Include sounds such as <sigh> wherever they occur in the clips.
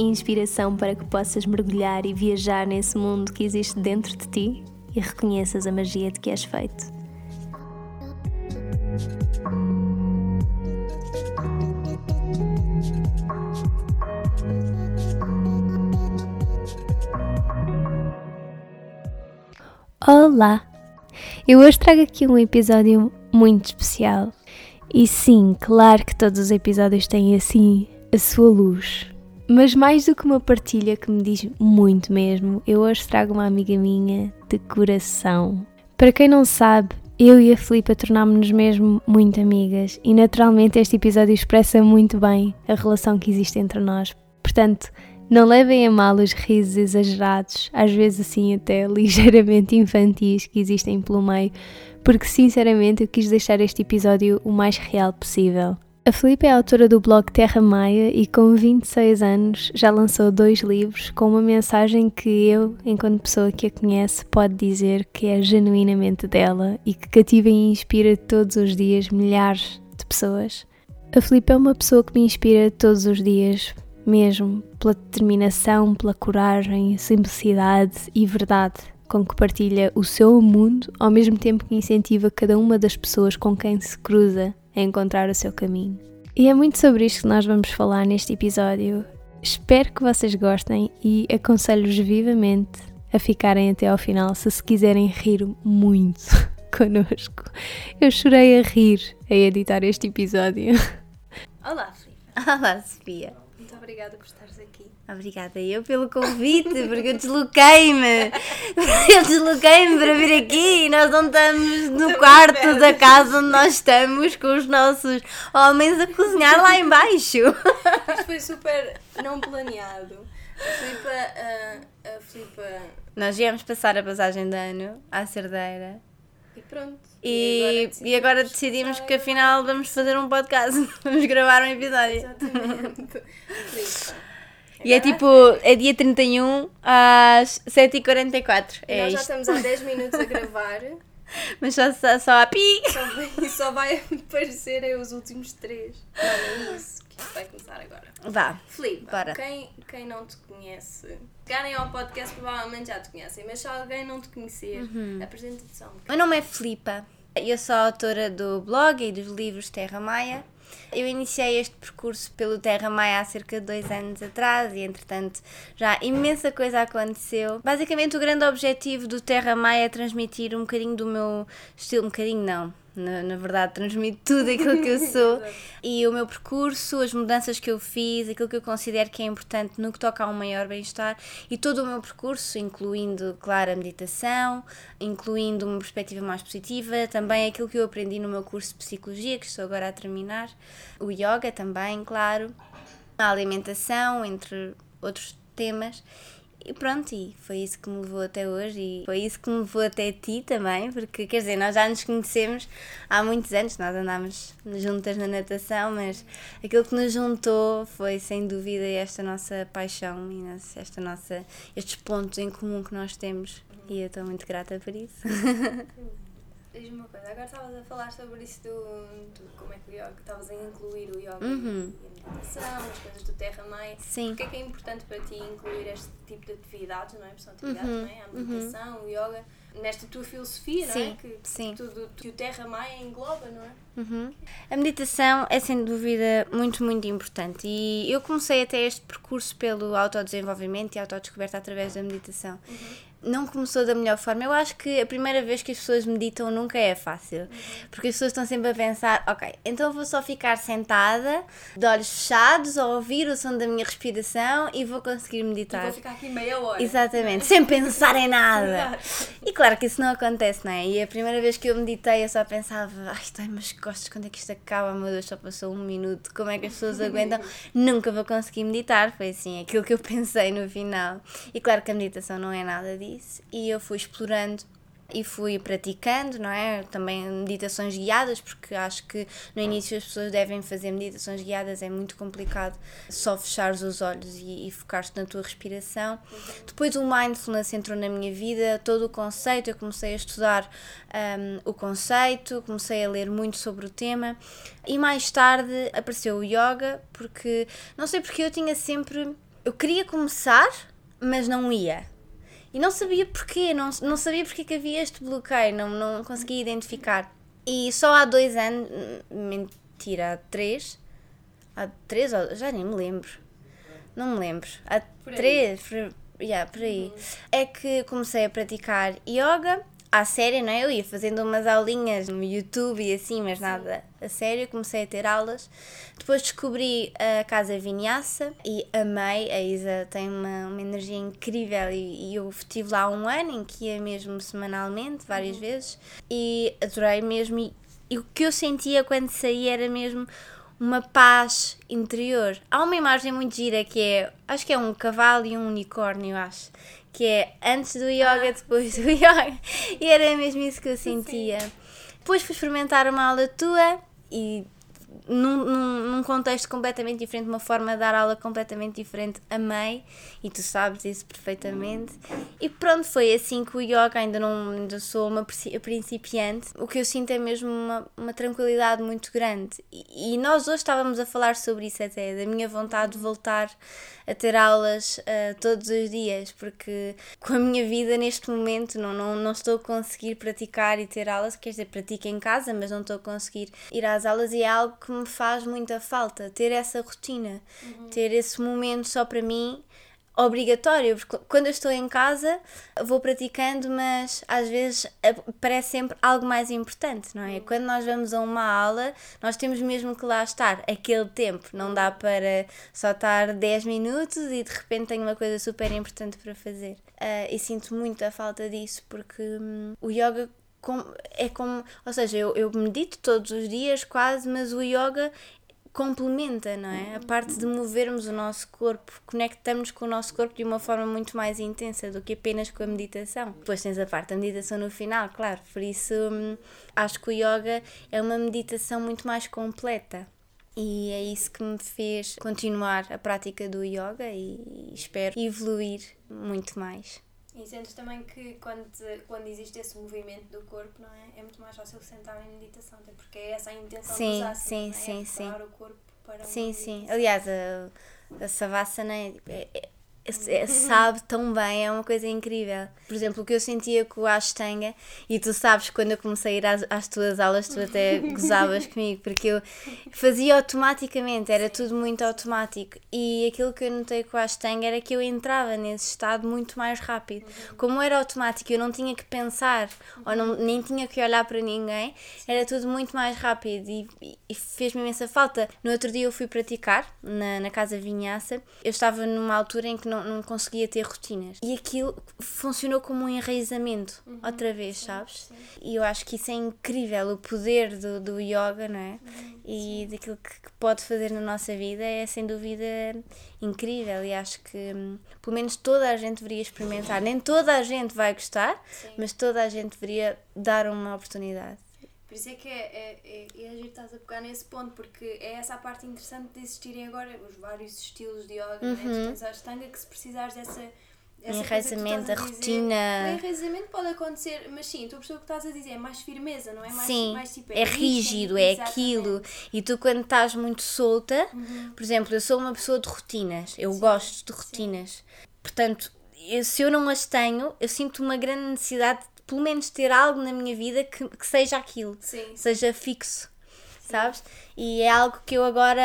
Inspiração para que possas mergulhar e viajar nesse mundo que existe dentro de ti e reconheças a magia de que és feito. Olá! Eu hoje trago aqui um episódio muito especial. E sim, claro que todos os episódios têm assim a sua luz. Mas mais do que uma partilha que me diz muito mesmo, eu hoje trago uma amiga minha de coração. Para quem não sabe, eu e a Filipa tornámos-nos mesmo muito amigas e naturalmente este episódio expressa muito bem a relação que existe entre nós. Portanto, não levem a mal os risos exagerados, às vezes assim até <laughs> ligeiramente infantis que existem pelo meio, porque sinceramente eu quis deixar este episódio o mais real possível. A Filipe é autora do blog Terra Maia e com 26 anos já lançou dois livros com uma mensagem que eu, enquanto pessoa que a conhece, pode dizer que é genuinamente dela e que cativa e inspira todos os dias milhares de pessoas. A Filipe é uma pessoa que me inspira todos os dias, mesmo pela determinação, pela coragem, simplicidade e verdade com que partilha o seu mundo, ao mesmo tempo que incentiva cada uma das pessoas com quem se cruza a encontrar o seu caminho. E é muito sobre isto que nós vamos falar neste episódio. Espero que vocês gostem e aconselho-vos vivamente a ficarem até ao final se se quiserem rir muito <laughs> connosco. Eu chorei a rir a editar este episódio. Olá, Filipe. Olá, Sofia. Muito obrigada por estares aqui. Obrigada eu pelo convite, porque eu desloquei-me. <laughs> Eu desloquei-me para vir aqui e nós não estamos no quarto da casa onde nós estamos com os nossos homens a cozinhar lá embaixo. Isto foi super não planeado. A Filipa, a, a Filipa Nós viemos passar a passagem de ano à Cerdeira e pronto. e, e agora decidimos que afinal vamos fazer um podcast, <laughs> vamos gravar um episódio. Exatamente. <laughs> E é Agora, tipo, é dia 31 às 7h44. É Nós já isto. estamos há 10 <laughs> minutos a gravar Mas só, só, só a pi. só vai- e só vai aparecer aí os últimos 3. Não, é isso que isto vai começar agora. Vá. Filipe, Bora. quem, quem não te conhece, chegarem ao podcast provavelmente já te conhecem, mas se alguém não te conhecer, Uhum. apresenta-te só um bocadinho. Meu nome é Filipa. Eu sou autora do blog e dos livros Terra Maia. Eu iniciei este percurso pelo Terra Maia há cerca de dois anos atrás e, entretanto, já imensa coisa aconteceu. Basicamente, o grande objetivo do Terra Maia é transmitir um bocadinho do meu estilo, um bocadinho não. Na, na verdade, transmite tudo aquilo que eu <laughs> sou e o meu percurso, as mudanças que eu fiz, aquilo que eu considero que é importante no que toca a um maior bem-estar e todo o meu percurso, incluindo, claro, a meditação, incluindo uma perspectiva mais positiva, também aquilo que eu aprendi no meu curso de psicologia, que estou agora a terminar, o yoga também, claro, a alimentação, entre outros temas. E pronto, e foi isso que me levou até hoje e foi isso que me levou até ti também, porque quer dizer, nós já nos conhecemos há muitos anos, nós andámos juntas na natação, mas aquilo que nos juntou foi sem dúvida esta nossa paixão e esta nossa, estes pontos em comum que nós temos e eu estou muito grata por isso. <laughs> Diz-me uma coisa, agora estavas a falar sobre isso do, do como é que o yoga, estavas a incluir o yoga Uhum. e a meditação, as coisas do Terra Mãe. Sim. Porquê é que é importante para ti incluir este tipo de atividades, não é? Porque são atividades, Uhum, não é? A meditação, o yoga, nesta tua filosofia, não é? Sim, Que, sim. Tudo que o Terra Mãe engloba, não é? Uhum. A meditação é sem dúvida muito, muito importante e eu comecei até este percurso pelo autodesenvolvimento e autodescoberta através da meditação. Não começou da melhor forma. Eu acho que a primeira vez que as pessoas meditam nunca é fácil. Porque as pessoas estão sempre a pensar, ok, então vou só ficar sentada, de olhos fechados, a ouvir o som da minha respiração e vou conseguir meditar. Vou ficar aqui meia hora. Exatamente, sem pensar em nada. E claro que isso não acontece, não é? E a primeira vez que eu meditei eu só pensava, ai, dói meus costas, quando é que isto acaba? Meu Deus, só passou um minuto, como é que as pessoas aguentam? <laughs> Nunca vou conseguir meditar, foi assim, aquilo que eu pensei no final. E claro que a meditação não é nada disso e eu fui explorando e fui praticando, não é? Também meditações guiadas, porque acho que no início as pessoas devem fazer meditações guiadas, é muito complicado só fechar os olhos e, e focar-te na tua respiração. Depois o mindfulness entrou na minha vida, todo o conceito, eu comecei a estudar um, o conceito, comecei a ler muito sobre o tema e mais tarde apareceu o yoga, porque não sei porque eu tinha sempre. Eu queria começar, mas não ia e não sabia porquê, não, não sabia porque que havia este bloqueio, não, não conseguia identificar. E só há dois anos, mentira, há três, há três, já nem me lembro, não me lembro, há por três, por, yeah, por aí, uhum. é que comecei a praticar yoga à sério, não é? Eu ia fazendo umas aulinhas no YouTube e assim, mas nada a sério. Comecei a ter aulas. Depois descobri a Casa Vinhaça e amei. A Isa tem uma, uma energia incrível e, e eu estive lá um ano em que ia mesmo semanalmente, várias uhum. vezes, e adorei mesmo. E, e o que eu sentia quando saía era mesmo uma paz interior. Há uma imagem muito gira que é, acho que é um cavalo e um unicórnio, acho que é antes do yoga, depois do yoga. E era mesmo isso que eu sentia. Sim. Depois fui experimentar uma aula tua e num, num, num, contexto completamente diferente, uma forma de dar aula completamente diferente, amei e tu sabes isso perfeitamente. E pronto, foi assim que o yoga, ainda não ainda sou uma principiante, o que eu sinto é mesmo uma, uma tranquilidade muito grande. E, e nós hoje estávamos a falar sobre isso até, da minha vontade de voltar a ter aulas uh, todos os dias, porque com a minha vida neste momento não, não, não estou a conseguir praticar e ter aulas, quer dizer, pratico em casa, mas não estou a conseguir ir às aulas e é algo que me faz muita falta, ter essa rotina, uhum. ter esse momento só para mim obrigatório, porque quando eu estou em casa vou praticando, mas às vezes parece sempre algo mais importante, não é? Uhum. Quando nós vamos a uma aula, nós temos mesmo que lá estar aquele tempo, não dá para só estar 10 minutos e de repente tenho uma coisa super importante para fazer. Uh, e sinto muito a falta disso, porque hum, o yoga é como, ou seja, eu, eu medito todos os dias quase, mas o yoga complementa, não é? A parte de movermos o nosso corpo, conectamos com o nosso corpo de uma forma muito mais intensa do que apenas com a meditação. Depois tens a parte da meditação no final, claro, por isso hum, acho que o yoga é uma meditação muito mais completa. E é isso que me fez continuar a prática do yoga e espero evoluir muito mais. E sentes também que quando, quando existe esse movimento do corpo, não é? É muito mais fácil sentar em meditação, até porque é essa a intenção sim, dos sim, é? sim, é sim. o corpo para Sim, sim. Aliás, a, a Savasana é, é, é, sabe tão bem, é uma coisa incrível. Por exemplo, o que eu sentia com o Ashtanga, e tu sabes, quando eu comecei a ir às, às tuas aulas, tu até <laughs> gozavas comigo, porque eu fazia automaticamente, era tudo muito automático. E aquilo que eu notei com o Ashtanga era que eu entrava nesse estado muito mais rápido. Como era automático, eu não tinha que pensar, ou não, nem tinha que olhar para ninguém, era tudo muito mais rápido e, e fez-me imensa falta. No outro dia eu fui praticar na, na Casa Vinhaça, eu estava numa altura em que não não, não conseguia ter rotinas. E aquilo funcionou como um enraizamento, uhum, outra vez, sim, sabes? Sim. E eu acho que isso é incrível, o poder do, do yoga, não é? Uhum, e sim. daquilo que, que, pode fazer na nossa vida é sem dúvida incrível. E acho que hum, pelo menos toda a gente deveria experimentar. Nem toda a gente vai gostar, mas toda a gente deveria dar uma oportunidade. Por isso é que é, é, é, é agir estás a pegar nesse ponto, porque é essa a parte interessante de existirem agora os vários estilos de yoga. Uhum. Né? Uhum. tens a Ashtanga que se precisares dessa. essa enraizamento, a, a rotina. O enraizamento pode acontecer, mas sim, tu a pessoa que estás a dizer é mais firmeza, não é? Mais, sim, mais tipo, é, é rígido, é aquilo. E tu, quando estás muito solta, uhum. por exemplo, eu sou uma pessoa de rotinas, eu sim, gosto de rotinas. Sim. Portanto, eu, se eu não as tenho, eu sinto uma grande necessidade pelo menos ter algo na minha vida que, que seja aquilo, Sim. seja fixo. sabes? E é algo que eu agora,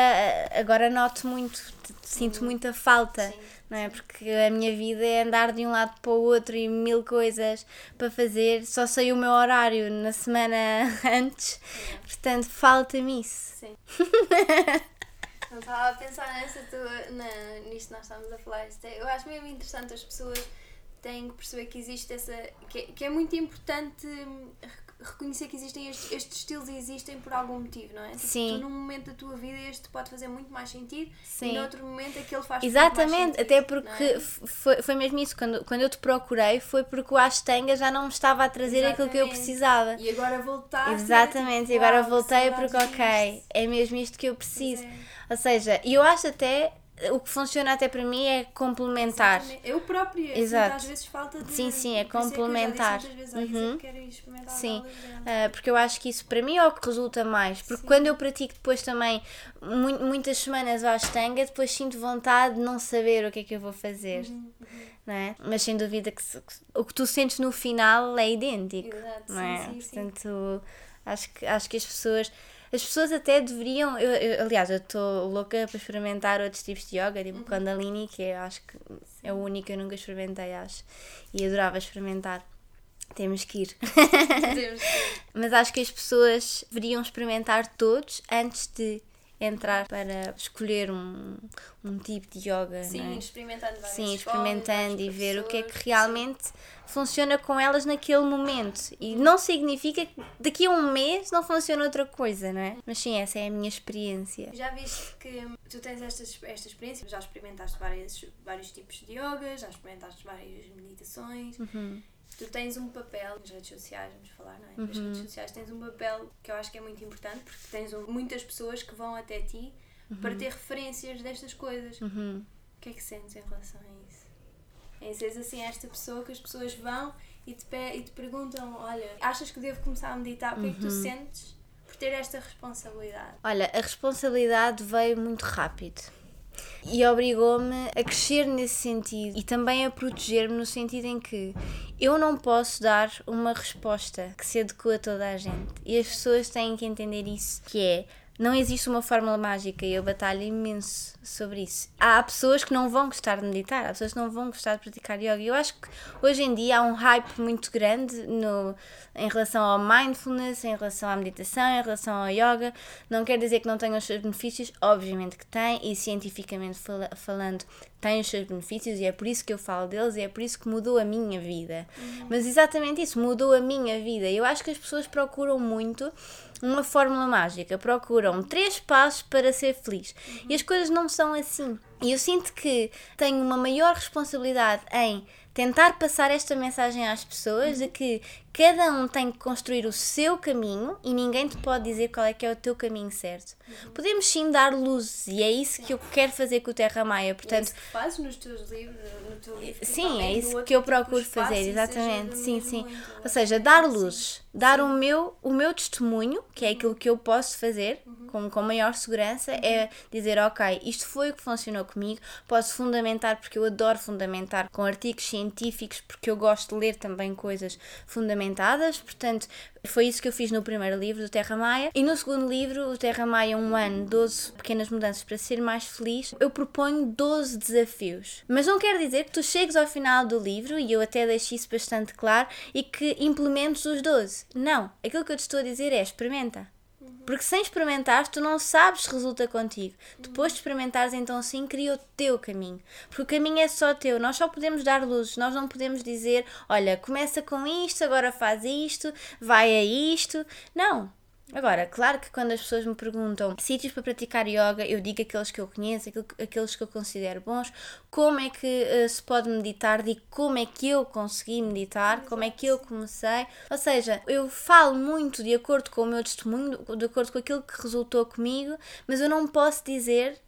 agora noto muito, sinto Uhum. muita falta. Sim, Não é? Porque a minha vida é andar de um lado para o outro e mil coisas para fazer. Só sei o meu horário na semana <laughs> antes, portanto, falta-me isso. Sim. <laughs> Não estava a pensar nessa tua, na, nisto que nós estamos a falar. É- eu acho mesmo interessante as pessoas têm que perceber que existe essa. que, é- que é muito importante hum, rec- reconhecer que existem estes, estes estilos e existem por algum motivo, não é? Tipo, Sim. Tu num momento da tua vida este pode fazer muito mais sentido Sim. e noutro momento aquele faz muito mais Exatamente, sentido, até porque é? foi, foi mesmo isso. Quando, quando eu te procurei, foi porque o Ashtanga já não me estava a trazer aquilo que eu Exatamente. precisava. E agora voltaste. Exatamente, e tipo, agora voltei porque, ok, é mesmo isto que eu preciso. É. Ou seja, e eu acho até, o que funciona até para mim é complementar. Eu própria Exato. às vezes falta de. Sim, sim, é que disse complementar. muitas vezes, "Olha, Uhum. Sim, aulas dela." ah, porque eu acho que isso para mim é o que resulta mais. Porque quando eu pratico depois também mu- muitas semanas o Ashtanga, depois sinto vontade de não saber o que é que eu vou fazer. Uhum, Não é? Mas sem dúvida que, se- que o que tu sentes no final é idêntico. Exato, não sim, é? sim, sim. Portanto, acho que, acho que as pessoas. As pessoas até deveriam. Eu, eu- aliás, eu estou louca para experimentar outros tipos de yoga, Uhum. tipo Kundalini, que eu acho que é o único que eu nunca experimentei, acho. E adorava experimentar. Temos que ir. Temos que- <laughs> Mas acho que as pessoas deveriam experimentar todos antes de entrar para escolher um, um tipo de yoga. Sim, é? experimentando várias Sim, experimentando e ver o que é que realmente funciona com elas naquele momento. E não significa que daqui a um mês não funciona outra coisa, não é? Mas sim, essa é a minha experiência. Já viste que tu tens esta, esta experiência, já experimentaste vários, vários tipos de yoga, já experimentaste várias meditações. Uhum. Tu tens um papel nas redes sociais, vamos falar, não é? Uhum. Nas redes sociais tens um papel que eu acho que é muito importante porque tens muitas pessoas que vão até ti para ter referências destas coisas. Uhum. O que é que sentes em relação a isso? Em seres assim esta pessoa que as pessoas vão e te, e te perguntam: Olha, achas que devo começar a meditar? O que é que Uhum. tu sentes por ter esta responsabilidade? Olha, a responsabilidade veio muito rápido e obrigou-me a crescer nesse sentido e também a proteger-me no sentido em que eu não posso dar uma resposta que se adequa a toda a gente. E as pessoas têm que entender isso, que é não existe uma fórmula mágica e eu batalho imenso sobre isso. Há pessoas que não vão gostar de meditar, há pessoas que não vão gostar de praticar yoga. Eu acho que hoje em dia há um hype muito grande no, em relação ao mindfulness, em relação à meditação, em relação ao yoga. Não quer dizer que não tenha os seus benefícios, obviamente que tem, e cientificamente fala- falando, tem os seus benefícios, e é por isso que eu falo deles, e é por isso que mudou a minha vida. Mas exatamente isso, mudou a minha vida. Eu acho que as pessoas procuram muito uma fórmula mágica, procuram três passos para ser feliz. E as coisas não são assim. E eu sinto que tenho uma maior responsabilidade em tentar passar esta mensagem às pessoas de que cada um tem que construir o seu caminho e ninguém te pode dizer qual é que é o teu caminho certo. Podemos sim dar luzes e é isso que eu quero fazer com o Terra Maia. é Portanto, isso que fazes nos teus livros, no teu livro. Sim, é isso que eu tipo procuro fazer, exatamente. Sim, sim. Ou seja, dar luz, dar o meu, o meu testemunho, que é aquilo que eu posso fazer Uhum. com, com maior segurança, é dizer, ok, isto foi o que funcionou comigo, posso fundamentar, porque eu adoro fundamentar com artigos científicos, porque eu gosto de ler também coisas fundamentadas, portanto, foi isso que eu fiz no primeiro livro do Terra Maia. E no segundo livro, o Terra Maia, um ano, 12 pequenas mudanças para ser mais feliz, eu proponho 12 desafios. Mas não quer dizer que tu chegues ao final do livro, e eu até deixo isso bastante claro, e que implementes os 12. Não. Aquilo que eu te estou a dizer é experimenta. Porque sem experimentares, tu não sabes se resulta contigo. Depois de experimentares, então sim, cria o teu caminho. Porque o caminho é só teu. Nós só podemos dar luzes. Nós não podemos dizer, olha, começa com isto, agora faz isto, vai a isto. Não. Agora, claro que quando as pessoas me perguntam sítios para praticar yoga, eu digo aqueles que eu conheço, aqueles que eu considero bons, como é que eh, se pode meditar, digo como é que eu consegui meditar, como é que eu comecei. Ou seja, eu falo muito de acordo com o meu testemunho, de acordo com aquilo que resultou comigo, mas eu não posso dizer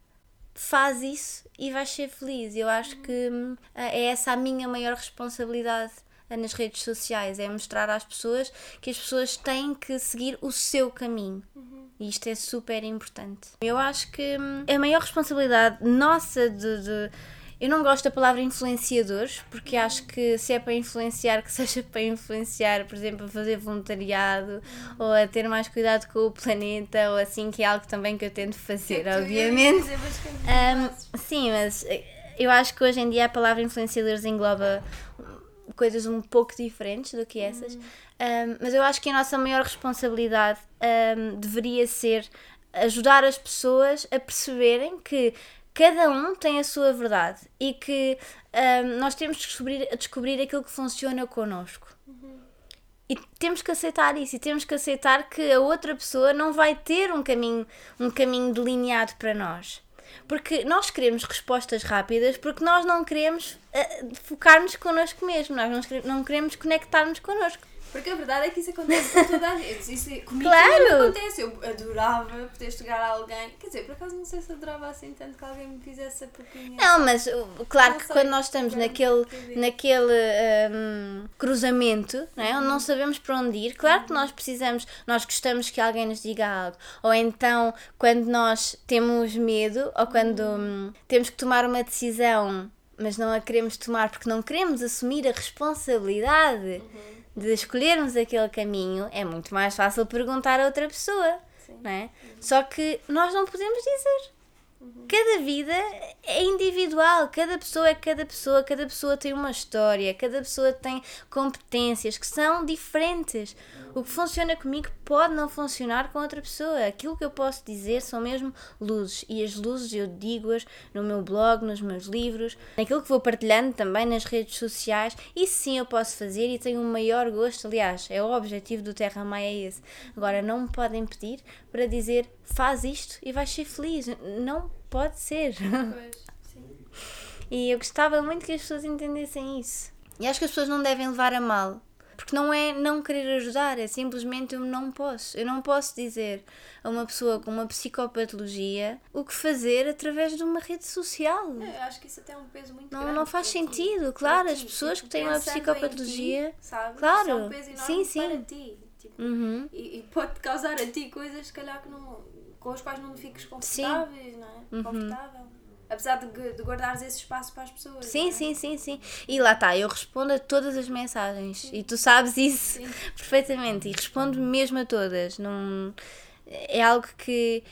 faz isso e vais ser feliz. Eu acho que hum, é essa a minha maior responsabilidade nas redes sociais, é mostrar às pessoas que as pessoas têm que seguir o seu caminho. E isto é super importante. Eu acho que hum, a maior responsabilidade nossa de, de- eu não gosto da palavra influenciadores, porque acho que se é para influenciar, que <laughs> seja para influenciar, por exemplo, a fazer voluntariado ou a ter mais cuidado com o planeta ou assim, que é algo também que eu tento fazer, obviamente. Um, sim, mas eh, eu acho que hoje em dia a palavra influenciadores engloba coisas um pouco diferentes do que essas, um, mas eu acho que a nossa maior responsabilidade um, deveria ser ajudar as pessoas a perceberem que cada um tem a sua verdade e que um, nós temos que descobrir, descobrir aquilo que funciona connosco. Uhum. E temos que aceitar isso e temos que aceitar que a outra pessoa não vai ter um caminho, um caminho delineado para nós. Porque nós queremos respostas rápidas porque nós não queremos uh, focar-nos connosco mesmo, nós não queremos conectar-nos connosco. Porque a verdade é que isso acontece com toda a gente. Isso, comigo claro. acontece. Eu adorava poder chegar a alguém. Quer dizer, por acaso não sei se adorava assim tanto que alguém me fizesse a pouquinho. Não, mas claro não que quando nós estamos naquele, naquele um, cruzamento, não é? onde não sabemos para onde ir, claro que nós precisamos, nós gostamos que alguém nos diga algo. Ou então, quando nós temos medo, ou quando hum, temos que tomar uma decisão, mas não a queremos tomar porque não queremos assumir a responsabilidade. De escolhermos aquele caminho, é muito mais fácil perguntar a outra pessoa. Sim. Não é? Uhum. Só que nós não podemos dizer. Cada vida é individual, cada pessoa é cada pessoa, cada pessoa tem uma história, cada pessoa tem competências que são diferentes. O que funciona comigo pode não funcionar com outra pessoa. Aquilo que eu posso dizer são mesmo luzes. E as luzes eu digo-as no meu blog, nos meus livros, naquilo que vou partilhando também nas redes sociais. Isso sim eu posso fazer e tenho o um maior gosto. Aliás, é o objetivo do Terra Maia é esse. Agora, não me podem pedir para dizer faz isto e vais ser feliz. Não pode ser. Pois, sim. E eu gostava muito que as pessoas entendessem isso. E acho que as pessoas não devem levar a mal porque não é não querer ajudar, é simplesmente eu não posso. Eu não posso dizer a uma pessoa com uma psicopatologia o que fazer através de uma rede social. É, eu acho que isso até é um peso muito não, grande. Não faz sentido, claro. As pessoas que têm uma psicopatologia. Ti, sabe? Claro. é um peso enorme sim, sim. para ti. Tipo, uhum. e, e, pode causar a ti coisas, se calhar, que não, com as quais não fiques confortáveis, não é? Uhum. Confortável. Apesar de, de guardares esse espaço para as pessoas. Sim, é? sim, sim, sim. E lá está, eu respondo a todas as mensagens. Sim. E tu sabes isso sim. <laughs> perfeitamente. E respondo mesmo a todas. Não... É algo que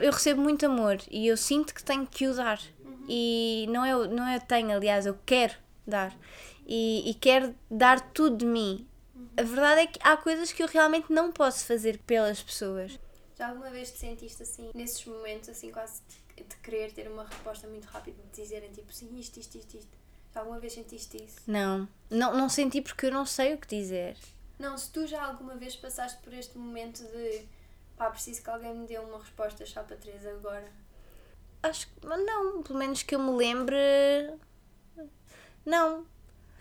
eu recebo muito amor e eu sinto que tenho que o dar. Uhum. E não é, não é eu tenho, aliás, eu quero dar. E, e quero dar tudo de mim. Uhum. A verdade é que há coisas que eu realmente não posso fazer pelas pessoas. Já alguma vez te sentiste assim, nesses momentos, assim, quase de querer ter uma resposta muito rápida, de dizerem tipo sim, isto, isto, isto, isto. Já alguma vez sentiste isso? Não. não, não senti porque eu não sei o que dizer. Não, se tu já alguma vez passaste por este momento de pá, preciso que alguém me dê uma resposta chapa 3 agora. Acho que não, pelo menos que eu me lembre. Não.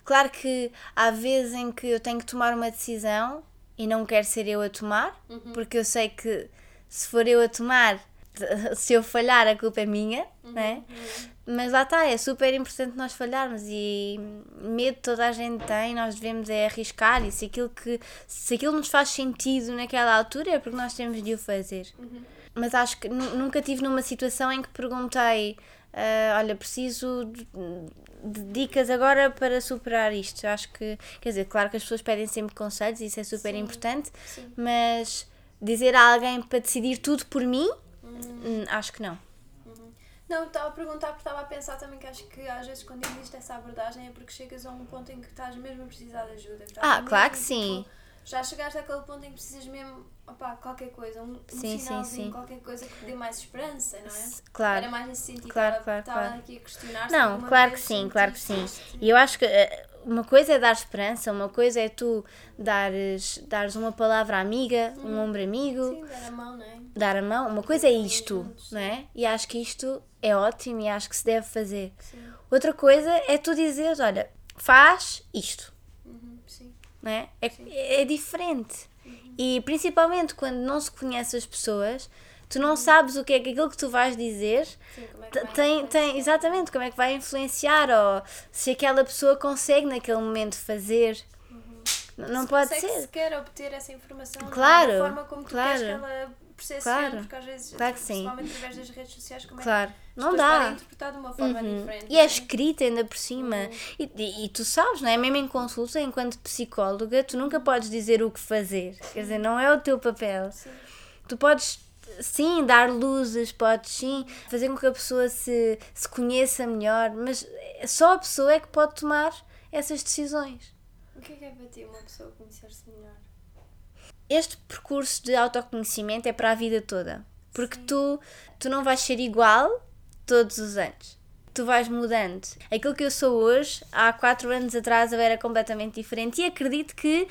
Claro que há vezes em que eu tenho que tomar uma decisão e não quero ser eu a tomar, uhum. porque eu sei que se for eu a tomar, <laughs> se eu falhar, a culpa é minha, uhum, né? Mas lá está, é super importante nós falharmos e medo toda a gente tem, nós devemos é arriscar e se aquilo, que, se aquilo nos faz sentido naquela altura é porque nós temos de o fazer. Uhum. Mas acho que nunca tive numa situação em que perguntei, uh, olha, preciso de, de dicas agora para superar isto. Acho que, quer dizer, claro que as pessoas pedem sempre conselhos e isso é super sim, importante, sim. mas dizer a alguém para decidir tudo por mim Hum, acho que não. Uhum. Não, estava a perguntar porque estava a pensar também que acho que às vezes quando existe essa abordagem é porque chegas a um ponto em que estás mesmo a precisar de ajuda. Ah, claro que tipo, sim. Já chegaste àquele ponto em que precisas mesmo, opá, qualquer coisa, um, sim, um sinalzinho, sim, sim. qualquer coisa que te dê mais esperança, não é? Claro. Era mais nesse sentido. Claro, claro, estava claro. aqui a questionar Não, claro que sim, claro que sim. E eu acho que uh, uma coisa é dar esperança, uma coisa é tu dares, dares uma palavra amiga, um uhum. ombro amigo. Sim, dar a mão, não é? Dar a mão, uma coisa é isto, não é? E acho que isto é ótimo e acho que se deve fazer. Sim. Outra coisa é tu dizeres, olha, faz isto. Uhum, sim. Não é? É, é diferente. Uhum. E principalmente quando não se conhece as pessoas, tu não sabes o que é que aquilo que tu vais dizer Sim, é tem, tem exatamente como é que vai influenciar ou se aquela pessoa consegue naquele momento fazer. Uhum. Não se pode ser. Se quer obter essa informação claro, da forma como tu claro. queres que ela processo Claro. porque às vezes, Claro que sim. principalmente através das redes sociais, como Claro, é não dá. de uma forma Uhum. diferente. E não é escrita ainda por cima. Uhum. E, e- e tu sabes, não é? Mesmo em consulta, enquanto psicóloga, tu nunca podes dizer o que fazer. Quer dizer, não é o teu papel. Sim. Tu podes, sim, dar luzes, podes, sim, fazer com que a pessoa se, se conheça melhor, mas só a pessoa é que pode tomar essas decisões. O que é que é para ti uma pessoa conhecer-se melhor? Este percurso de autoconhecimento é para a vida toda. Porque tu, tu não vais ser igual todos os anos. Tu vais mudando. Aquilo que eu sou hoje, há quatro anos atrás eu era completamente diferente. E acredito que,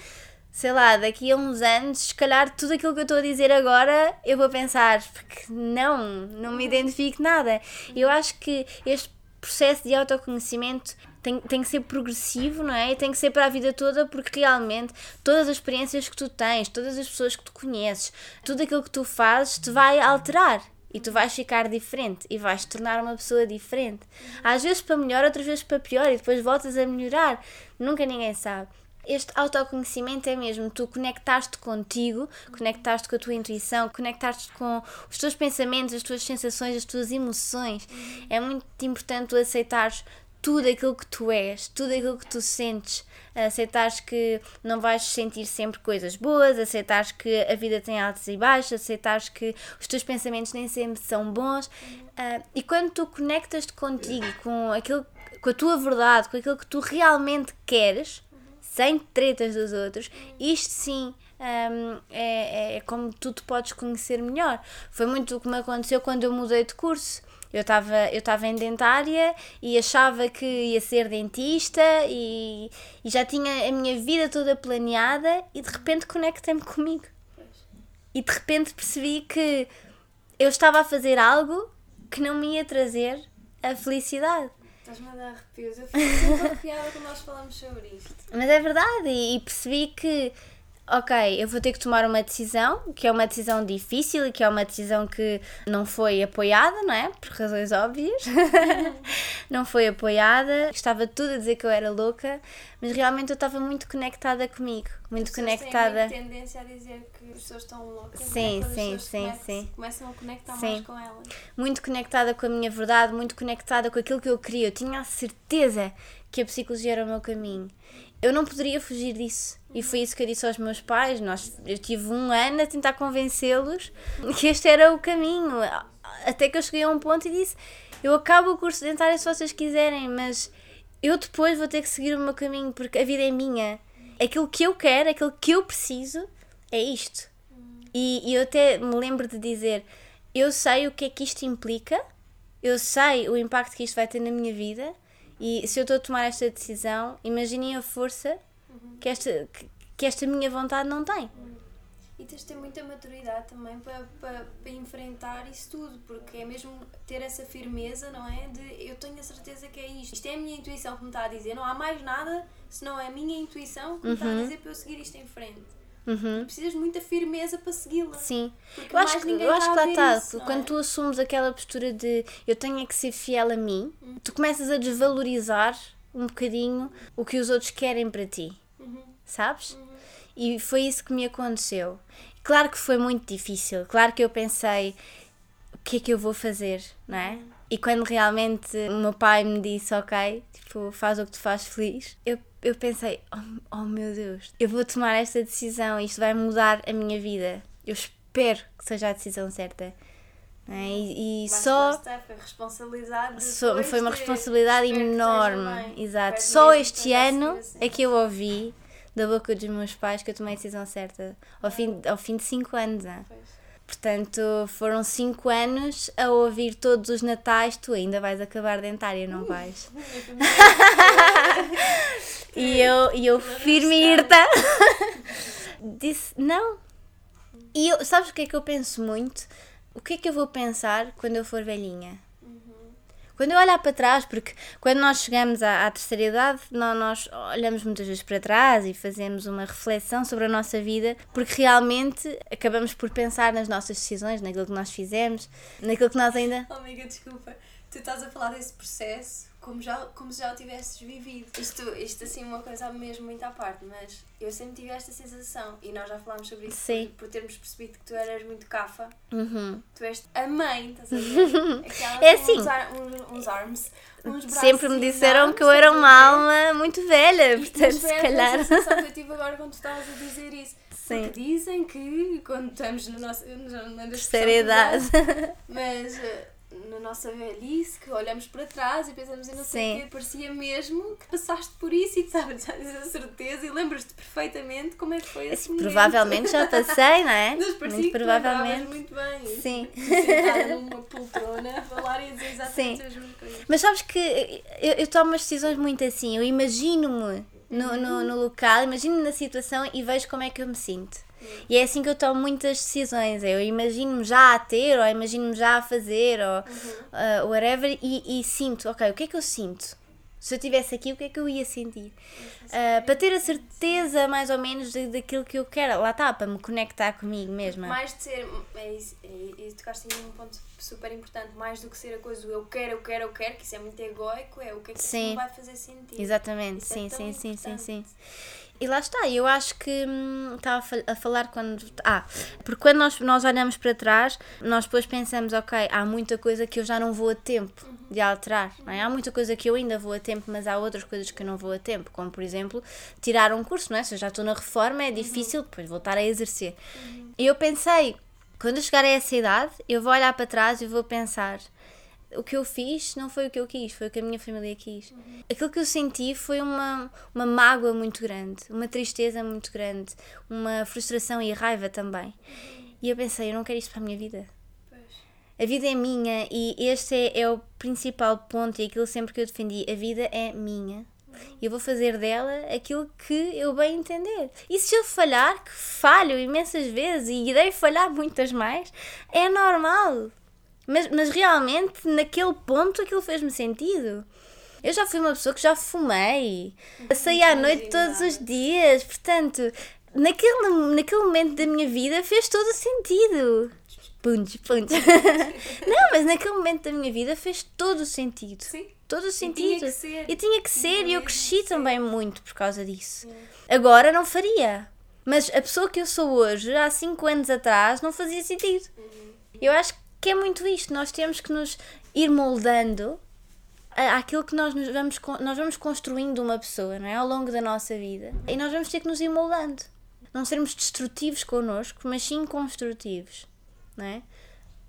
sei lá, daqui a uns anos, se calhar tudo aquilo que eu estou a dizer agora, eu vou pensar, porque não, não me identifico nada. Eu acho que este processo de autoconhecimento tem, tem que ser progressivo, não é? E tem que ser para a vida toda, porque realmente todas as experiências que tu tens, todas as pessoas que tu conheces, tudo aquilo que tu fazes te vai alterar. E tu vais ficar diferente e vais te tornar uma pessoa diferente. Às vezes para melhor, outras vezes para pior, e depois voltas a melhorar. Nunca ninguém sabe. Este autoconhecimento é mesmo tu conectaste contigo, conectaste com a tua intuição, conectaste com os teus pensamentos, as tuas sensações, as tuas emoções. É muito importante tu aceitares tudo aquilo que tu és, tudo aquilo que tu sentes, aceitares que não vais sentir sempre coisas boas, aceitares que a vida tem altos e baixos, aceitares que os teus pensamentos nem sempre são bons. Ah, e quando tu conectas-te contigo, com aquilo, com a tua verdade, com aquilo que tu realmente queres, sem tretas dos outros, isto sim hum, é, é como tu te podes conhecer melhor. Foi muito o que me aconteceu quando eu mudei de curso. Eu estava eu estava em dentária e achava que ia ser dentista e, e já tinha a minha vida toda planeada e de repente conectei-me comigo. E de repente percebi que eu estava a fazer algo que não me ia trazer a felicidade. Estás-me a dar arrepios. Eu fico sempre arrepiada quando nós falamos sobre isto. Mas é verdade, e, e percebi que, ok, eu vou ter que tomar uma decisão, que é uma decisão difícil e que é uma decisão que não foi apoiada, não é? Por razões óbvias. <laughs> não foi apoiada, estava tudo a dizer que eu era louca, mas realmente eu estava muito conectada comigo, muito As conectada. Têm tendência a dizer que as pessoas estão loucas. Sim, é? Quando as sim, sim, conectam- sim. Começam a conectar Sim. mais com elas. muito conectada com a minha verdade, muito conectada com aquilo que eu queria. Eu tinha a certeza que a psicologia era o meu caminho. Eu não poderia fugir disso. E foi isso que eu disse aos meus pais. Nós, eu tive um ano a tentar convencê-los <laughs> que este era o caminho. Até que eu cheguei a um ponto e disse: Eu acabo o curso dentário se vocês quiserem, mas eu depois vou ter que seguir o meu caminho porque a vida é minha. Aquilo que eu quero, aquilo que eu preciso é isto. E, e eu até me lembro de dizer: eu sei o que é que isto implica, eu sei o impacto que isto vai ter na minha vida, e se eu estou a tomar esta decisão, imaginem a força que esta, que, que esta minha vontade não tem. E tens de ter muita maturidade também para, para, para enfrentar isso tudo, porque é mesmo ter essa firmeza, não é? De eu tenho a certeza que é isto. Isto é a minha intuição que me está a dizer, não há mais nada senão é a minha intuição que me está a dizer para eu seguir isto em frente. Uhum. Precisas de muita firmeza para segui-la. Sim, Porque eu acho, que, eu acho que lá está. isso, Quando é? tu assumes aquela postura de eu tenho é que ser fiel a mim, tu começas a desvalorizar um bocadinho o que os outros querem para ti, Uhum. sabes? E foi isso que me aconteceu. Claro que foi muito difícil, claro que eu pensei o que é que eu vou fazer, não é? E quando realmente o meu pai me disse, ok, tipo, faz o que te faz feliz, eu, eu pensei, oh, oh meu Deus, eu vou tomar esta decisão, isto vai mudar a minha vida. Eu espero que seja a decisão certa. é? E, e só. está, foi responsabilidade. Só- foi uma de- responsabilidade enorme. Exato. Só este que esteja a ano assim. é que eu ouvi da boca dos meus pais que eu tomei a decisão certa. Ao fim, ao fim de 5 anos. ah. Pois. Portanto, foram 5 anos a ouvir todos os natais. Tu ainda vais acabar dentária, não vais? <laughs> E eu, e eu firme e irta, <laughs> disse não. E eu, sabes o que é que eu penso muito? O que é que eu vou pensar quando eu for velhinha? Quando eu olhar para trás, porque quando nós chegamos à, à terceira idade, nós, nós, olhamos muitas vezes para trás e fazemos uma reflexão sobre a nossa vida, porque realmente acabamos por pensar nas nossas decisões, naquilo que nós fizemos, naquilo que nós ainda. Oh, amiga, desculpa. Tu estás a falar desse processo como, já, como se já o tivesses vivido. Isto, isto assim, uma coisa mesmo muito à parte, mas eu sempre tive esta sensação e nós já falámos sobre isso Sim. Por, termos percebido que tu eras muito cafa. Uhum. Tu és a mãe, estás a ver? <laughs> Aquela É assim. Uns, ar- uns, uns arms. Uns Sempre me braços disseram que eu era uma alma muito velha, Mas portanto, se foi calhar. sensação que eu tive agora quando tu estavas a dizer isso. Sim. Porque dizem que quando estamos na nossa. eu Já não lembro a Terceira idade. <laughs> Mas eh, na nossa velhice, que olhamos para trás e pensamos em não sei o quê, parecia mesmo que passaste por isso e <laughs> sabes já tens a certeza e lembras-te perfeitamente como é que foi esse Assim, momento. provavelmente já passei, não é? <laughs> Mas parecia Muito que provavelmente. muito bem. Sim. <laughs> Sentada numa poltrona a falar e a dizer exatamente Sim. as mesmas coisas. Mas sabes que eu, eu tomo as decisões muito assim, eu imagino-me no, no, no local, imagino-me na situação e vejo como é que eu me sinto. E é assim que eu tomo muitas decisões. Eu imagino-me já a ter, ou imagino-me já a fazer, ou ah, whatever, e, e sinto, ok, o que é que eu sinto? Se eu estivesse aqui, o que é que eu ia sentir? Ah, para ter a certeza, mais ou menos, de- daquilo que eu quero. Lá está, para me conectar comigo mesma. Mais de ser. É isso, é, e tocaste em um ponto super importante. Mais do que ser a coisa do eu quero, eu quero, eu quero, que isso é muito egoico, é o que é que Sim. vai fazer sentido. Exatamente, Isso é sim, tão sim, sim, sim, sim. E lá está, eu acho que hum, estava a fal- a falar quando. Ah, porque quando nós, nós olhamos para trás, nós depois pensamos, ok, há muita coisa que eu já não vou a tempo de alterar, não é? Há muita coisa que eu ainda vou a tempo, mas há outras coisas que eu não vou a tempo, como por exemplo, tirar um curso, não é? Se eu já estou na reforma, é difícil depois voltar a exercer. E eu pensei, quando eu chegar a essa idade, eu vou olhar para trás e vou pensar o que eu fiz não foi o que eu quis, foi o que a minha família quis. Aquilo que eu senti foi uma, uma mágoa muito grande, uma tristeza muito grande, uma frustração e raiva também. E eu pensei, eu não quero isto para a minha vida. Pois. A vida é minha e este é, é o principal ponto e aquilo sempre que eu defendi. A vida é minha. E eu vou fazer dela aquilo que eu bem entender. E se eu falhar, que falho imensas vezes e irei falhar muitas mais, é normal. Mas, mas realmente, naquele ponto, aquilo fez-me sentido. Eu já fui uma pessoa que já fumei, saí à noite todos os dias, portanto, naquele, naquele momento da minha vida fez todo o sentido. Punch, punch. <laughs> Não, mas naquele momento da minha vida fez todo o sentido. Sim. Todo o tinha sentido. que ser. E tinha que ser, e eu cresci também muito por causa disso. Agora não faria. Mas a pessoa que eu sou hoje, há 5 anos atrás, não fazia sentido. Eu acho que é muito isto. Nós temos que nos ir moldando àquilo que nós nos vamos, nós vamos construindo uma pessoa, não é? Ao longo da nossa vida. E nós vamos ter que nos ir moldando. Não sermos destrutivos connosco, mas sim construtivos, não é?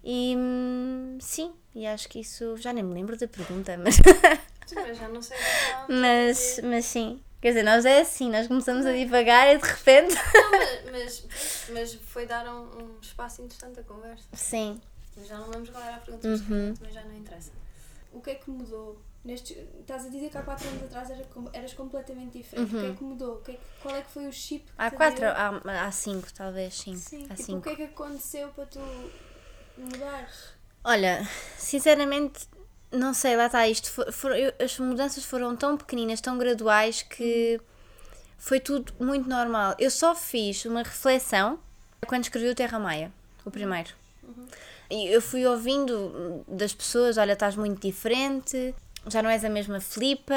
E hum, sim, e acho que isso. Já nem me lembro da pergunta, mas. <laughs> Sim, mas já não sei que mas, mas sim. Quer dizer, nós é assim, nós começamos a divagar e de repente. Não, mas, mas, mas foi dar um, um espaço interessante à conversa. Sim. Mas já não lembro qual era a pergunta, mas também já não interessa. O que é que mudou? Neste, estás a dizer que há 4 anos atrás era, eras completamente diferente. O que é que mudou? O que é que- qual é que foi o chip que Há te quatro, deu? há, há cinco, talvez, sim. Sim, há tipo, o cinco. que é que aconteceu para tu mudares? Olha, sinceramente, não sei, lá está isto. For, for- eu- as mudanças foram tão pequeninas, tão graduais que foi tudo muito normal. Eu só fiz uma reflexão quando escrevi o Terra Maia, o primeiro. E eu fui ouvindo das pessoas: olha, estás muito diferente, já não és a mesma Filipa.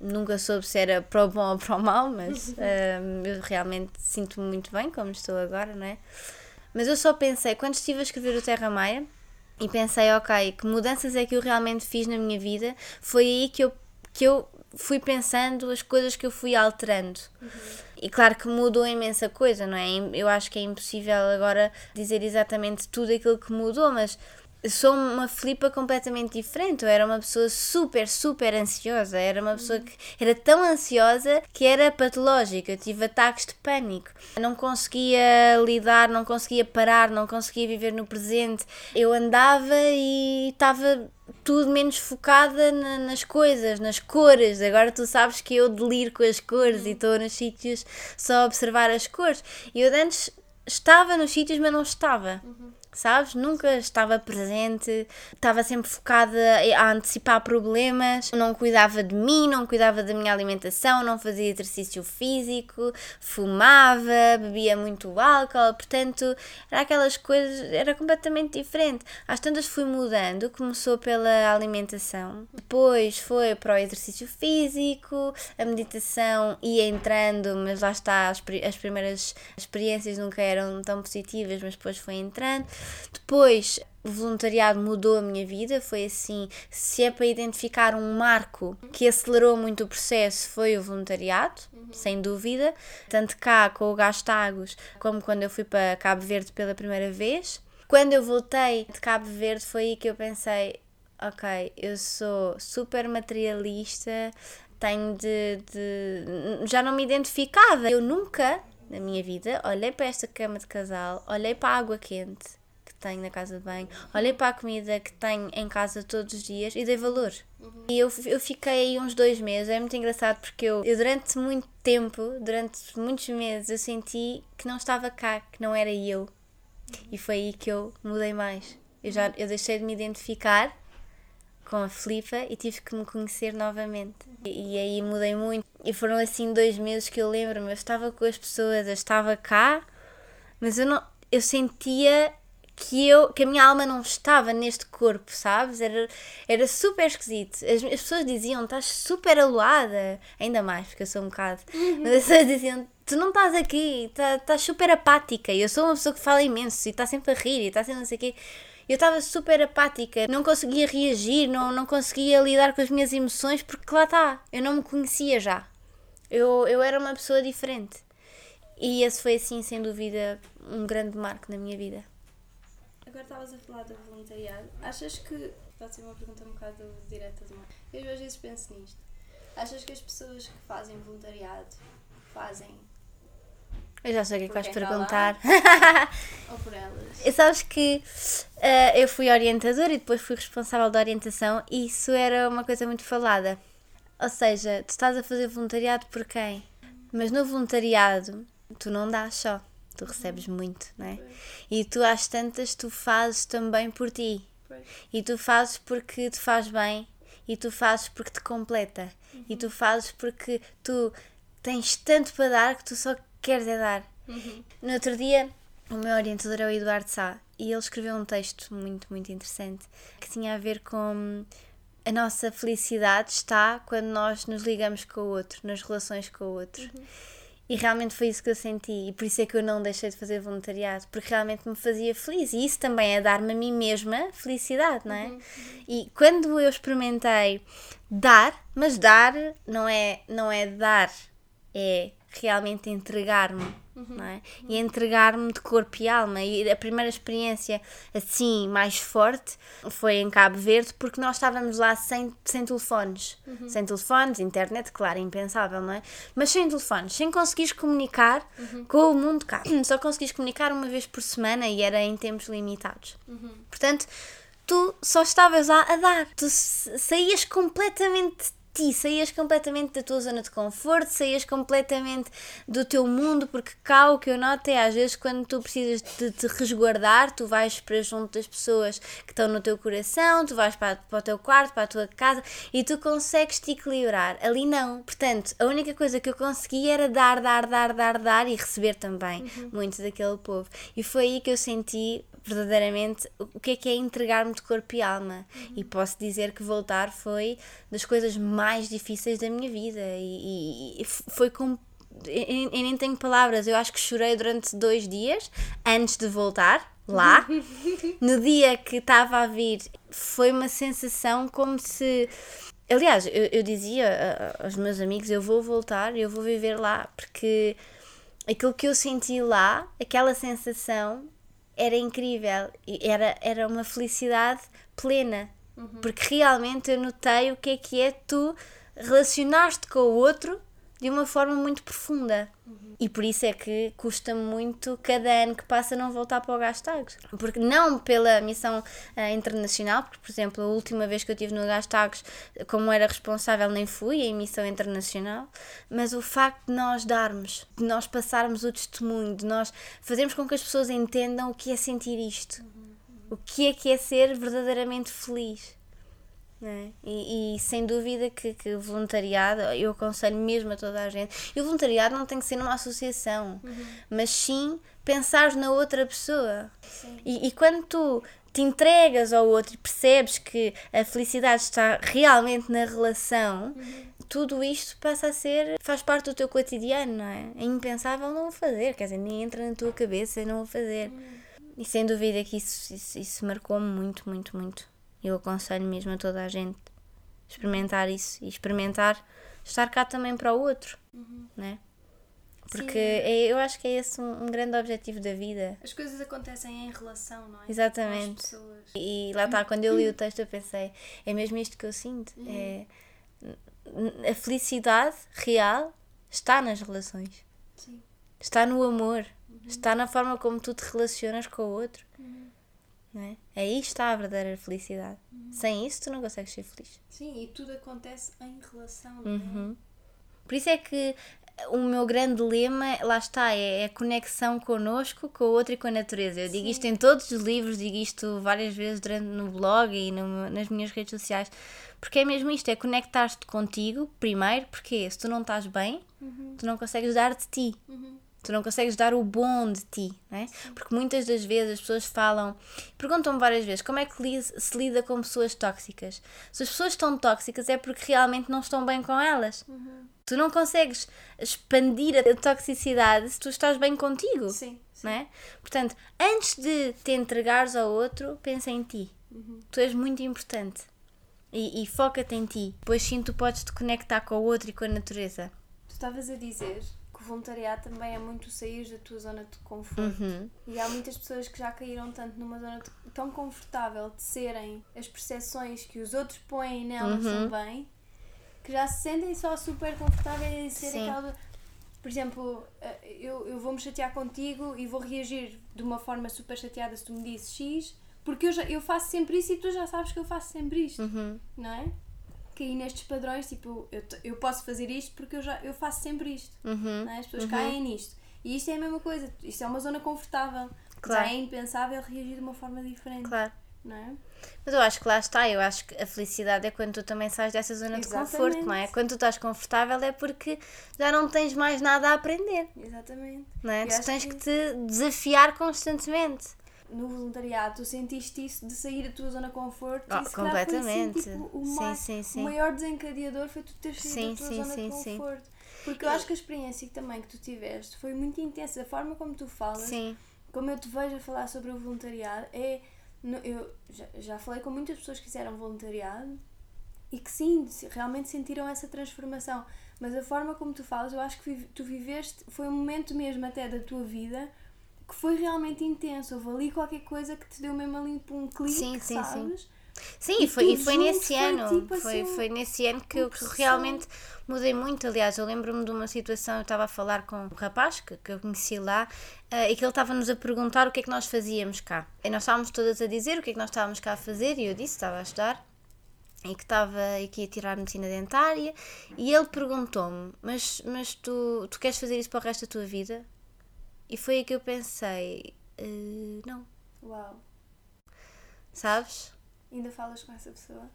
Nunca soube se era para o bom ou para o mal, mas <laughs> hum, eu realmente sinto-me muito bem como estou agora, não é? Mas eu só pensei, quando estive a escrever o Terra Maia, e pensei, ok, que mudanças é que eu realmente fiz na minha vida, foi aí que eu, que eu fui pensando as coisas que eu fui alterando. E claro que mudou imensa coisa, não é? Eu acho que é impossível agora dizer exatamente tudo aquilo que mudou, mas sou uma Filipa completamente diferente. Eu era uma pessoa super, super ansiosa. Era uma pessoa que era tão ansiosa que era patológica. Eu tive ataques de pânico. Eu não conseguia lidar, não conseguia parar, não conseguia viver no presente. Eu andava e estava tudo menos focada na- nas coisas, nas cores. Agora tu sabes que eu deliro com as cores e estou nos sítios só a observar as cores. E eu antes estava nos sítios, mas não estava. Sabes? Nunca estava presente, estava sempre focada a antecipar problemas, não cuidava de mim, não cuidava da minha alimentação, não fazia exercício físico, fumava, bebia muito álcool, portanto, era aquelas coisas, era completamente diferente. Às tantas fui mudando, começou pela alimentação, depois foi para o exercício físico, a meditação ia entrando, mas lá está, as, as primeiras experiências nunca eram tão positivas, mas depois foi entrando. Depois, o voluntariado mudou a minha vida, foi assim, se é para identificar um marco que acelerou muito o processo, foi o voluntariado, uhum. sem dúvida, tanto cá com o Gastagos, como quando eu fui para Cabo Verde pela primeira vez. Quando eu voltei de Cabo Verde foi aí que eu pensei, ok, eu sou super materialista, tenho de, de já não me identificava. Eu nunca na minha vida olhei para esta cama de casal, olhei para a água quente tenho na casa de banho, olhei para a comida que tenho em casa todos os dias e dei valor. Uhum. E eu, eu fiquei aí uns dois meses, é muito engraçado porque eu, eu durante muito tempo, durante muitos meses, eu senti que não estava cá, que não era eu. Uhum. E foi aí que eu mudei mais. Eu, já, eu deixei de me identificar com a Filipa e tive que me conhecer novamente. E, e, aí mudei muito. E foram assim dois meses que eu lembro-me. Eu estava com as pessoas, eu estava cá, mas eu não. Eu sentia que eu que a minha alma não estava neste corpo, sabes? Era, era super esquisito. As, as pessoas diziam, estás super aluada, ainda mais, porque eu sou um bocado, uhum. mas as pessoas diziam, tu não estás aqui, tá, estás super apática. E eu sou uma pessoa que fala imenso e está sempre a rir e está sempre não sei o quê. Eu estava super apática, não conseguia reagir, não, não conseguia lidar com as minhas emoções porque lá está, eu não me conhecia já. Eu, eu era uma pessoa diferente. E esse foi, assim, sem dúvida, um grande marco na minha vida agora estavas a falar do voluntariado. Achas que. Pode ser uma pergunta um bocado direta demais. Eu às vezes penso nisto. Achas que as pessoas que fazem voluntariado fazem. Eu já sei o que é que vais perguntar. <laughs> ou por elas? Sabes que uh, eu fui orientadora e depois fui responsável da orientação e isso era uma coisa muito falada. Ou seja, tu estás a fazer voluntariado por quem? Mas no voluntariado, tu não dás só tu recebes muito, não é? E tu às tantas tu fazes também por ti. E tu fazes porque te faz bem e tu fazes porque te completa uhum. e tu fazes porque tu tens tanto para dar que tu só queres é dar. Uhum. No outro dia, o meu orientador é o Eduardo Sá e ele escreveu um texto muito, muito interessante que tinha a ver com a nossa felicidade está quando nós nos ligamos com o outro, nas relações com o outro. Uhum. E realmente foi isso que eu senti, e por isso é que eu não deixei de fazer voluntariado, porque realmente me fazia feliz. E isso também é dar-me a mim mesma felicidade, não é? Uhum. E quando eu experimentei dar, mas dar não é, não é dar, é realmente entregar-me Uhum. É? E entregar-me de corpo e alma. E a primeira experiência assim, mais forte, foi em Cabo Verde, porque nós estávamos lá sem, sem telefones. Uhum. Sem telefones, internet, claro, impensável, não é? Mas sem telefones, sem conseguires comunicar uhum. com o mundo cá. <clears throat> Só conseguis comunicar uma vez por semana e era em tempos limitados. Uhum. Portanto, tu só estavas lá a dar. Tu saías completamente ti, saías completamente da tua zona de conforto, saías completamente do teu mundo, porque cá o que eu noto é às vezes quando tu precisas de te resguardar, tu vais para junto das pessoas que estão no teu coração, tu vais para, para o teu quarto, para a tua casa e tu consegues te equilibrar. Ali não. Portanto, a única coisa que eu consegui era dar, dar, dar, dar, dar e receber também uhum. muito daquele povo. E foi aí que eu senti verdadeiramente o que é que é entregar-me de corpo e alma. Uhum. E posso dizer que voltar foi das coisas mais difíceis da minha vida e, e, e foi com. Eu, eu nem tenho palavras, eu acho que chorei durante dois dias antes de voltar lá. <laughs> no dia que estava a vir, foi uma sensação como se. Aliás, eu, eu dizia aos meus amigos: eu vou voltar, eu vou viver lá, porque aquilo que eu senti lá, aquela sensação, era incrível. Era, era uma felicidade plena. Uhum. Porque realmente eu notei o que é que é tu relacionar-te com o outro de uma forma muito profunda. Uhum. E por isso é que custa muito cada ano que passa não voltar para o Gastagos. Porque não pela missão uh, internacional, porque, por exemplo, a última vez que eu estive no Gastagos, como era responsável, nem fui em missão internacional, mas o facto de nós darmos, de nós passarmos o testemunho, de nós fazermos com que as pessoas entendam o que é sentir isto. Uhum O que é que é ser verdadeiramente feliz? É? E, e, sem dúvida que, que voluntariado, eu aconselho mesmo a toda a gente. E o voluntariado não tem que ser numa associação, uhum. mas sim pensar na outra pessoa. E, e, quando tu te entregas ao outro e percebes que a felicidade está realmente na relação, uhum. tudo isto passa a ser, faz parte do teu cotidiano, não é? É impensável não o fazer, quer dizer, nem entra na tua cabeça não o fazer. Uhum. E sem dúvida que isso, isso, isso marcou-me muito, muito, muito. Eu aconselho mesmo a toda a gente experimentar isso e experimentar estar cá também para o outro, uhum. né? Porque é, eu acho que é esse um, um, grande objetivo da vida. As coisas acontecem em relação, não é? Exatamente. E lá está, quando eu li o <coughs> texto eu pensei, é mesmo isto que eu sinto. Uhum. É, a felicidade real está nas relações. Sim. Está no amor. Uhum. Está na forma como tu te relacionas com o outro. Uhum. Não é? Aí está a verdadeira felicidade. Uhum. Sem isso, tu não consegues ser feliz. Sim, e tudo acontece em relação. Não é? Uhum. Por isso é que o meu grande lema, lá está, é a conexão connosco, com o outro e com a natureza. Eu digo Sim. isto em todos os livros, digo isto várias vezes durante, no blog e no, nas minhas redes sociais, porque é mesmo isto, é conectar-te contigo, primeiro, porque se tu não estás bem, uhum. tu não consegues dar de ti. Uhum. Tu não consegues dar o bom de ti, não é? Porque muitas das vezes as pessoas falam, perguntam-me várias vezes como é que se lida com pessoas tóxicas. Se as pessoas estão tóxicas é porque realmente não estão bem com elas. Uhum. Tu não consegues expandir a toxicidade se tu estás bem contigo. Sim. sim. Não é? Portanto, antes de te entregares ao outro, pensa em ti. Uhum. Tu és muito importante. E, e foca-te em ti. Pois sim, tu podes te conectar com o outro e com a natureza. Tu estavas a dizer o voluntariado também é muito sair da tua zona de conforto. Uhum. E há muitas pessoas que já caíram tanto numa zona de, tão confortável de serem as percepções que os outros põem nelas uhum. também, que já se sentem só super confortáveis em ser Sim. aquela. Por exemplo, eh, eu, eu vou-me chatear contigo e vou reagir de uma forma super chateada se tu me disses X, porque eu, já, eu faço sempre isso e tu já sabes que eu faço sempre isto, uhum. não é? Cair nestes padrões, tipo, eu, eu posso fazer isto porque eu, já, eu faço sempre isto. Uhum. É? As pessoas uhum. caem nisto. E isto é a mesma coisa, isto é uma zona confortável. Claro. Já é impensável reagir de uma forma diferente. Claro. Não é? Mas eu acho que lá está, eu acho que a felicidade é quando tu também sais dessa zona Exatamente. de conforto, não é? Quando tu estás confortável é porque já não tens mais nada a aprender. Exatamente. Não é? Tu tens que... que te desafiar constantemente no voluntariado tu sentiste isso de sair da tua zona de conforto oh, completamente assim, tipo, o, sim, sim, sim. o maior desencadeador foi tu ter saído da tua zona de conforto. Porque eu acho que a experiência também que tu tiveste foi muito intensa. A forma como tu falas como eu te vejo a falar sobre o voluntariado é eu já, já falei com muitas pessoas que fizeram voluntariado e que sim, realmente sentiram essa transformação. Mas a forma como tu falas eu acho que tu viveste foi um momento mesmo até da tua vida que foi realmente intenso. Houve ali qualquer coisa que te deu mesmo ali um clique, sim, sim, sabes? Sim. Sim, e foi, e foi nesse ano. Foi, tipo, foi, assim, foi nesse ano que eu realmente mudei muito. Aliás, eu lembro-me de uma situação, eu estava a falar com um rapaz que, que eu conheci lá uh, e que ele estava-nos a perguntar o que é que nós fazíamos cá. E nós estávamos todas a dizer o que é que nós estávamos cá a fazer e eu disse, estava a estudar e que estava que ia tirar medicina dentária e ele perguntou-me, mas, mas tu, tu queres fazer isso para o resto da tua vida? E foi aí que eu pensei: uh, não. Uau. Sabes? Ainda falas com essa pessoa?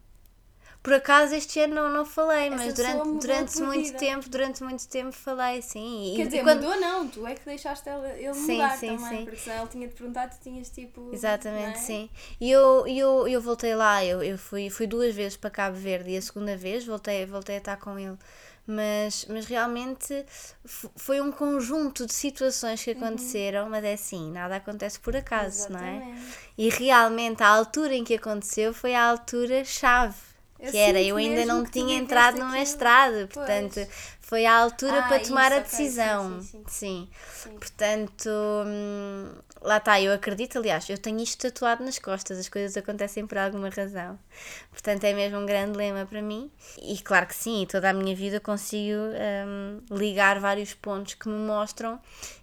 Por acaso este ano não, não falei, essa mas durante, durante muito vida. tempo, durante muito tempo falei sim. Quer e, dizer, quando... mudou não, tu é que deixaste ele sim, mudar sim, também, sim. porque senão ele tinha-te perguntado tu tinhas tipo. Exatamente, é? sim. E eu, eu, eu voltei lá, eu, eu fui, fui duas vezes para Cabo Verde e a segunda vez voltei, voltei a estar com ele mas, mas realmente foi um conjunto de situações que uhum. aconteceram, uhum. mas é assim, nada acontece por acaso, Exatamente. não é? E realmente a altura em que aconteceu foi a altura chave. Eu que era, eu ainda não tinha entrado no mestrado, portanto, foi a altura ah, para tomar isso, a decisão. Okay, sim, sim, sim. sim, Portanto, hum, lá está, eu acredito, aliás, eu tenho isto tatuado nas costas, as coisas acontecem por alguma razão. Portanto, é mesmo um grande lema para mim. E claro que sim, toda a minha vida consigo um, ligar vários pontos que me mostram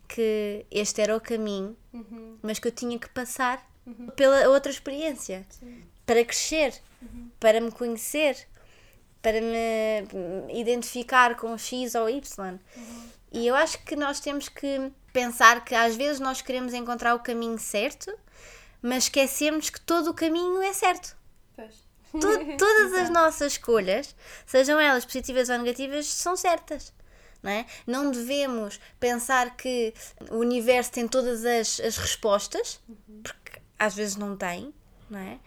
que este era o caminho, uhum. mas que eu tinha que passar uhum. pela outra experiência sim. para crescer, uhum. para me conhecer, para me identificar com X ou Y. Uhum. E eu acho que nós temos que pensar que às vezes nós queremos encontrar o caminho certo, mas esquecemos que todo o caminho é certo. Pois. To- <laughs> todas as nossas escolhas, sejam elas positivas ou negativas, são certas. Não, é? não devemos pensar que o universo tem todas as, as respostas, porque às vezes não tem. Não é?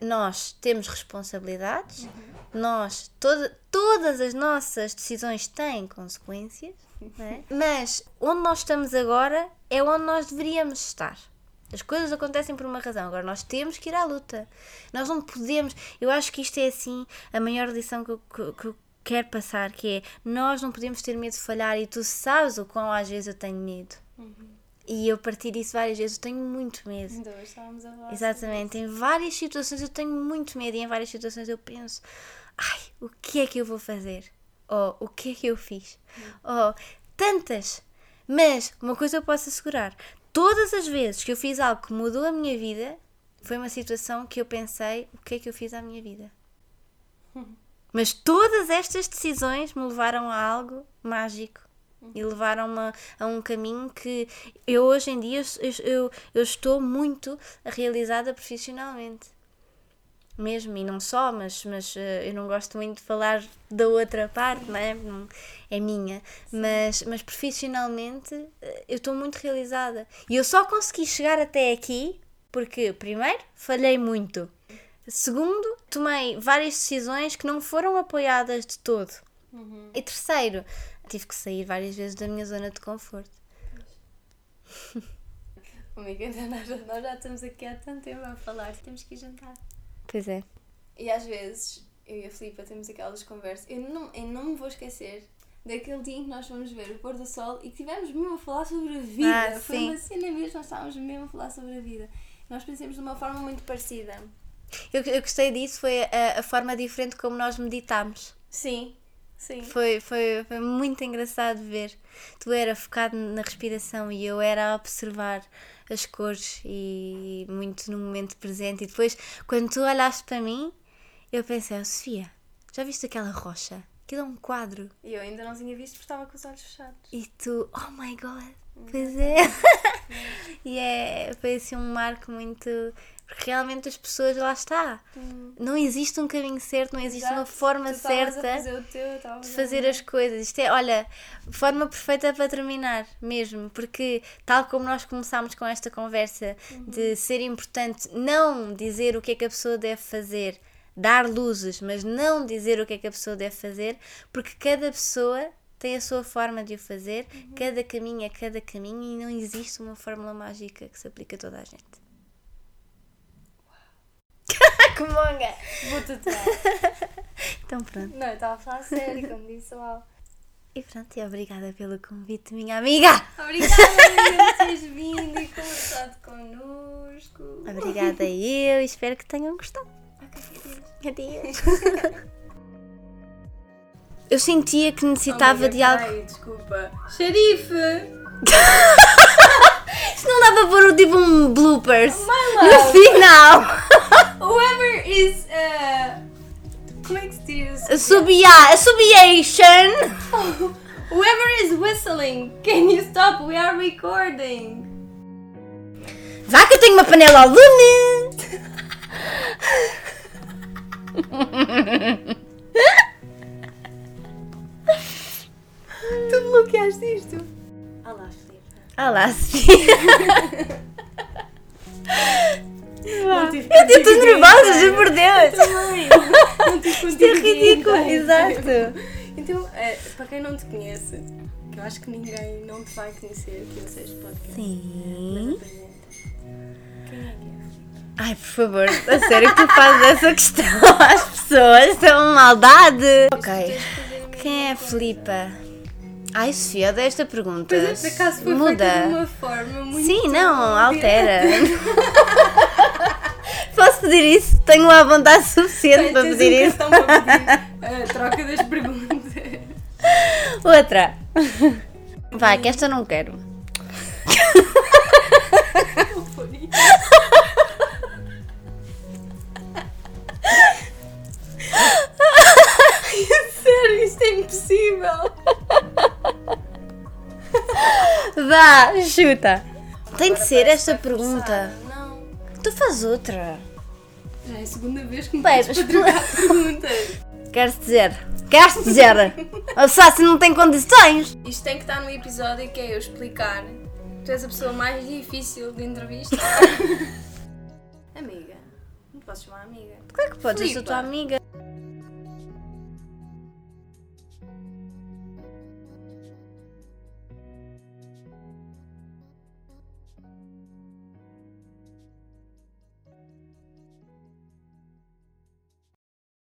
Nós temos responsabilidades, nós, toda, todas as nossas decisões têm consequências, não é? <laughs> mas onde nós estamos agora é onde nós deveríamos estar. As coisas acontecem por uma razão, agora nós temos que ir à luta. Nós não podemos. Eu acho que isto é assim a maior lição que eu, que, que eu quero passar, que é nós não podemos ter medo de falhar e tu sabes o quão às vezes eu tenho medo. E eu parti disso várias vezes, eu tenho muito medo. Ainda hoje estávamos a falar. Exatamente, em várias situações eu tenho muito medo e em várias situações eu penso: ai, o que é que eu vou fazer? Ou o que é que eu fiz? Ou tantas. Mas uma coisa eu posso assegurar: todas as vezes que eu fiz algo que mudou a minha vida, foi uma situação que eu pensei: o que é que eu fiz à minha vida? <laughs> Mas todas estas decisões me levaram a algo mágico. E levaram-me a, um caminho que eu hoje em dia eu, eu, estou muito realizada profissionalmente. Mesmo, e não só, mas, mas eh, eu não gosto muito de falar da outra parte, não é? Não- é minha. Mas, mas profissionalmente eh, eu estou muito realizada. E eu só consegui chegar até aqui porque, primeiro, falhei muito. Segundo, tomei várias decisões que não foram apoiadas de todo. E terceiro, tive que sair várias vezes da minha zona de conforto. <laughs> Amiga, nós, já- nós já estamos aqui há tanto tempo a falar, temos que ir jantar. Pois é. E às vezes, eu e a Filipa temos aquelas conversas. Eu não, eu não me vou esquecer daquele dia em que nós fomos ver o pôr do sol e que tivemos mesmo a falar sobre a vida. Ah, Foi sim. uma cena mesmo, nós estávamos mesmo a falar sobre a vida. Nós pensamos de uma forma muito parecida. Eu, eu gostei disso, foi a, a forma diferente como nós meditámos. Sim, sim. Foi, foi, foi muito engraçado ver. Tu era focado na respiração e eu era a observar as cores e muito no momento presente. E depois, quando tu olhaste para mim, eu pensei, oh, Sofia, já viste aquela rocha? Aquilo é um quadro. E eu ainda não tinha visto porque estava com os olhos fechados. E tu, oh my god, pois é. <laughs> e é, foi assim um marco muito. Porque realmente as pessoas, lá está. Não existe um caminho certo, não existe uma Exato. forma Tu estavas certa fazer teu, de fazer as coisas. Isto é, olha, forma perfeita para terminar, mesmo, porque tal como nós começámos com esta conversa de ser importante não dizer o que é que a pessoa deve fazer, dar luzes, mas não dizer o que é que a pessoa deve fazer, porque cada pessoa tem a sua forma de o fazer, cada caminho é cada caminho e não existe uma fórmula mágica que se aplica a toda a gente. Que monga! Vou tatuar. <laughs> Então pronto. não, eu estava a falar sério quando disse uau. E pronto, e obrigada pelo convite, minha amiga! Obrigada <laughs> por teres vindo e conversado connosco. Obrigada <laughs> eu, espero que tenham gostado. Ok, Adeus. Eu sentia que necessitava de algo. Ai, desculpa. Xerife! Isto não dá para pôr tipo um bloopers My no final. Whoever is. Uh, como é que se diz? Subia, subiation. <laughs> Whoever is whistling, can you stop? We are recording. Vá que eu tenho uma panela ao lume. <laughs> Tu bloqueaste isto? Olá, Filipe. Olá, Sofia. <laughs> Não tive Eu estou nervosa, juro por Deus. Também. Não tive contigo <laughs> Isto é ridículo, exato. Então, eh, para quem não te conhece, que eu acho que ninguém não te vai conhecer aqui no Seis Podcast. Sim. Quem é que é? Ai, por favor, a sério que tu fazes essa questão <laughs> às pessoas? São maldade. Ok. Quem é a. Filipa? Ai, Sofia, odeio esta pergunta. Pois é, por acaso foi Muda. de uma forma muito. Sim, não, altera. <laughs> Posso pedir isso? Tenho lá a vontade suficiente Tens para um pedir isso. cartão para pedir a <laughs> troca das perguntas. Outra. Vai, que esta não quero. <laughs> Sério, isto é impossível. Vá, chuta. Tem de ser esta pergunta. Não. Tu fazes outra. Já é a segunda vez que me pedes para trocar <laughs> perguntas. Queres dizer? Queres dizer? <laughs> O Sassi não tem condições. Isto tem que estar no episódio que é eu explicar. Tu és a pessoa mais difícil de entrevista. <laughs> amiga. Não posso chamar amiga. Claro que podes, eu sou tua amiga.